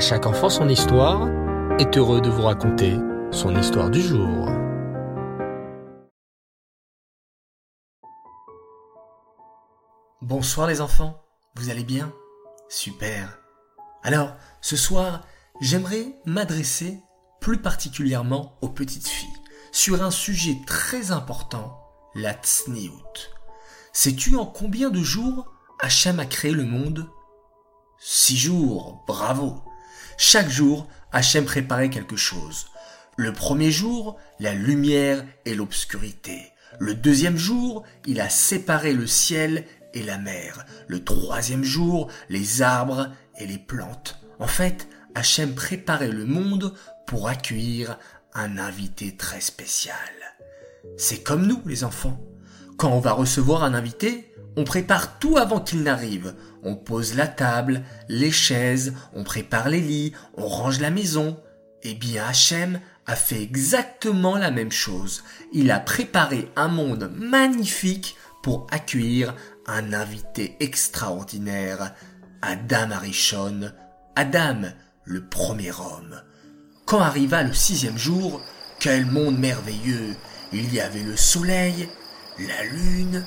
Chaque enfant son histoire est heureux de vous raconter son histoire du jour. Bonsoir les enfants, vous allez bien? Super. Alors, ce soir, j'aimerais m'adresser plus particulièrement aux petites filles sur un sujet très important, la tsniout. Sais-tu en combien de jours Hachem a créé le monde? Six jours, bravo. Chaque jour, Hachem préparait quelque chose. Le premier jour, la lumière et l'obscurité. Le deuxième jour, il a séparé le ciel et la mer. Le troisième jour, les arbres et les plantes. En fait, Hachem préparait le monde pour accueillir un invité très spécial. C'est comme nous, les enfants. Quand on va recevoir un invité, on prépare tout avant qu'il n'arrive. On pose la table, les chaises, on prépare les lits, on range la maison. Eh bien, Hachem a fait exactement la même chose. Il a préparé un monde magnifique pour accueillir un invité extraordinaire, Adam Arishon, Adam, le premier homme. Quand arriva le sixième jour, quel monde merveilleux Il y avait le soleil, la lune.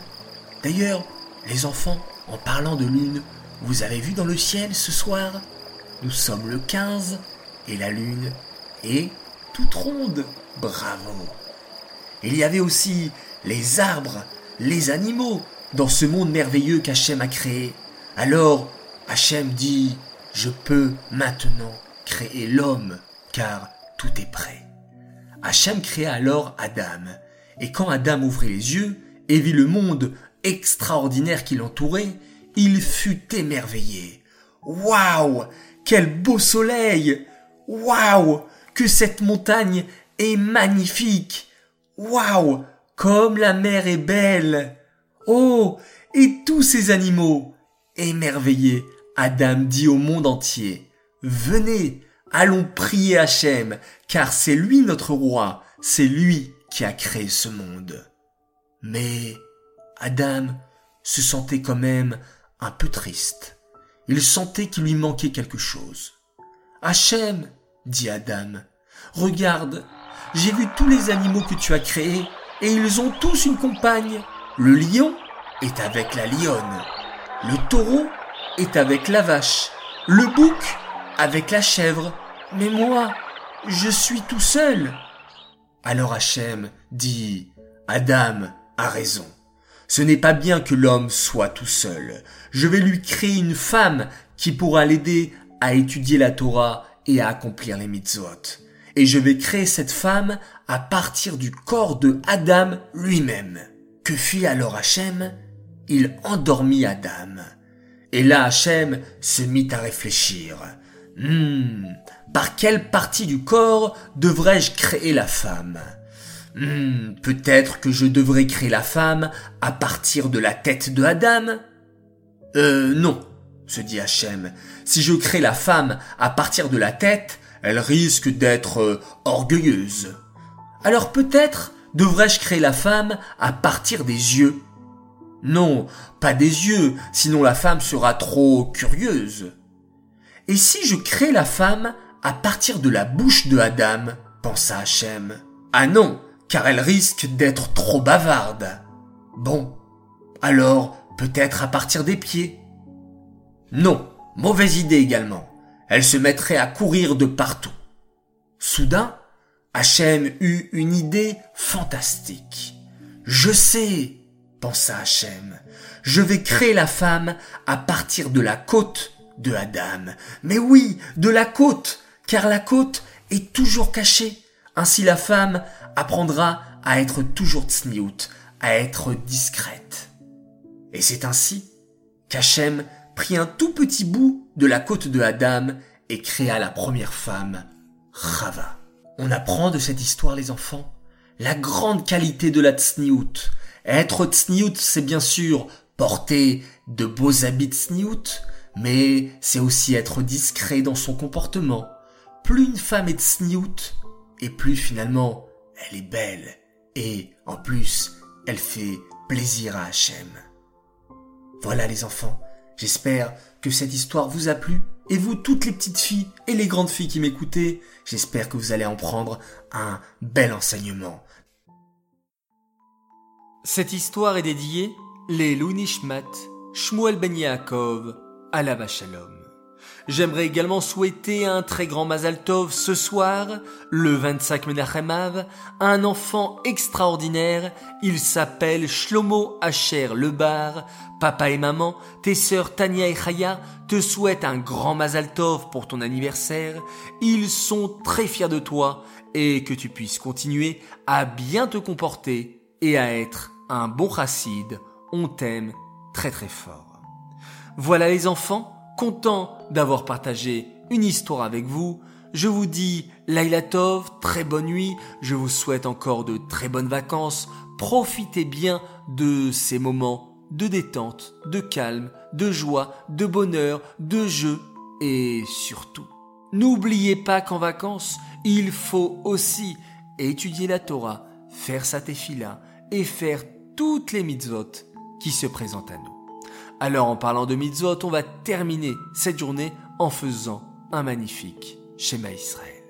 D'ailleurs, les enfants, en parlant de lune, vous avez vu dans le ciel ce soir? Nous sommes le 15 et la lune est toute ronde. Bravo. Il y avait aussi les arbres, les animaux dans ce monde merveilleux qu'Hachem a créé. Alors, Hachem dit, je peux maintenant créer l'homme, car tout est prêt. Hachem créa alors Adam, et quand Adam ouvrit les yeux et vit le monde extraordinaire qui l'entourait, il fut émerveillé. Waouh! Quel beau soleil! Waouh! Que cette montagne est magnifique! Waouh! Comme la mer est belle! Oh! Et tous ces animaux Émerveillé, Adam dit au monde entier Venez, allons prier Hachem, car c'est lui notre roi, c'est lui qui a créé ce monde. Mais Adam se sentait quand même un peu triste. Il sentait qu'il lui manquait quelque chose. Hachem, dit Adam, regarde, j'ai vu tous les animaux que tu as créés, et ils ont tous une compagne. Le lion est avec la lionne, le taureau est avec la vache, le bouc avec la chèvre, mais moi, je suis tout seul. Alors Hachem dit, Adam a raison. Ce n'est pas bien que l'homme soit tout seul. Je vais lui créer une femme qui pourra l'aider à étudier la Torah et à accomplir les mitzvot. Et je vais créer cette femme à partir du corps de Adam lui-même. Que fit alors Hachem? Il endormit Adam. Et là Hachem se mit à réfléchir. Hmm, par quelle partie du corps devrais-je créer la femme? Hmm, peut-être que je devrais créer la femme à partir de la tête de Adam? Euh, non, se dit Hachem. Si je crée la femme à partir de la tête, elle risque d'être euh, orgueilleuse. Alors peut-être devrais-je créer la femme à partir des yeux Non, pas des yeux, sinon la femme sera trop curieuse. Et si je crée la femme à partir de la bouche de Adam? pensa Hachem. Ah non, car elle risque d'être trop bavarde. Bon, alors peut-être à partir des pieds. Non, mauvaise idée également. Elle se mettrait à courir de partout. Soudain, Hachem eut une idée fantastique. Je sais, pensa Hachem, je vais créer la femme à partir de la côte de Adam. Mais oui, de la côte, car la côte est toujours cachée. Ainsi la femme apprendra à être toujours tsniout, à être discrète. Et c'est ainsi qu'Hachem prit un tout petit bout de la côte de Adam et créa la première femme, Rava. On apprend de cette histoire, les enfants, la grande qualité de la tsniout. Être tsniout, c'est bien sûr porter de beaux habits tsniout, mais c'est aussi être discret dans son comportement. Plus une femme est tsniout, et plus finalement elle est belle, et en plus elle fait plaisir à Hachem. Voilà les enfants, j'espère que cette histoire vous a plu Et vous, toutes les petites filles et les grandes filles qui m'écoutez, j'espère que vous allez en prendre un bel enseignement. Cette histoire est dédiée les Nishmat, Shmuel Ben Yaakov, Alava Shalom. J'aimerais également souhaiter un très grand Mazal Tov ce soir, le 25 Menachem Av, à un enfant extraordinaire. Il s'appelle Shlomo Asher Lebar. Papa et maman, tes sœurs Tania et Chaya te souhaitent un grand Mazal Tov pour ton anniversaire. Ils sont très fiers de toi et que tu puisses continuer à bien te comporter et à être un bon chassid. On t'aime très très fort. Voilà les enfants, content d'avoir partagé une histoire avec vous. Je vous dis Laila Tov, très bonne nuit. Je vous souhaite encore de très bonnes vacances. Profitez bien de ces moments de détente, de calme, de joie, de bonheur, de jeu et surtout, n'oubliez pas qu'en vacances, il faut aussi étudier la Torah, faire sa tefila et faire toutes les mitzvot qui se présentent à nous. Alors en parlant de mitzvot, on va terminer cette journée en faisant un magnifique schéma Israël.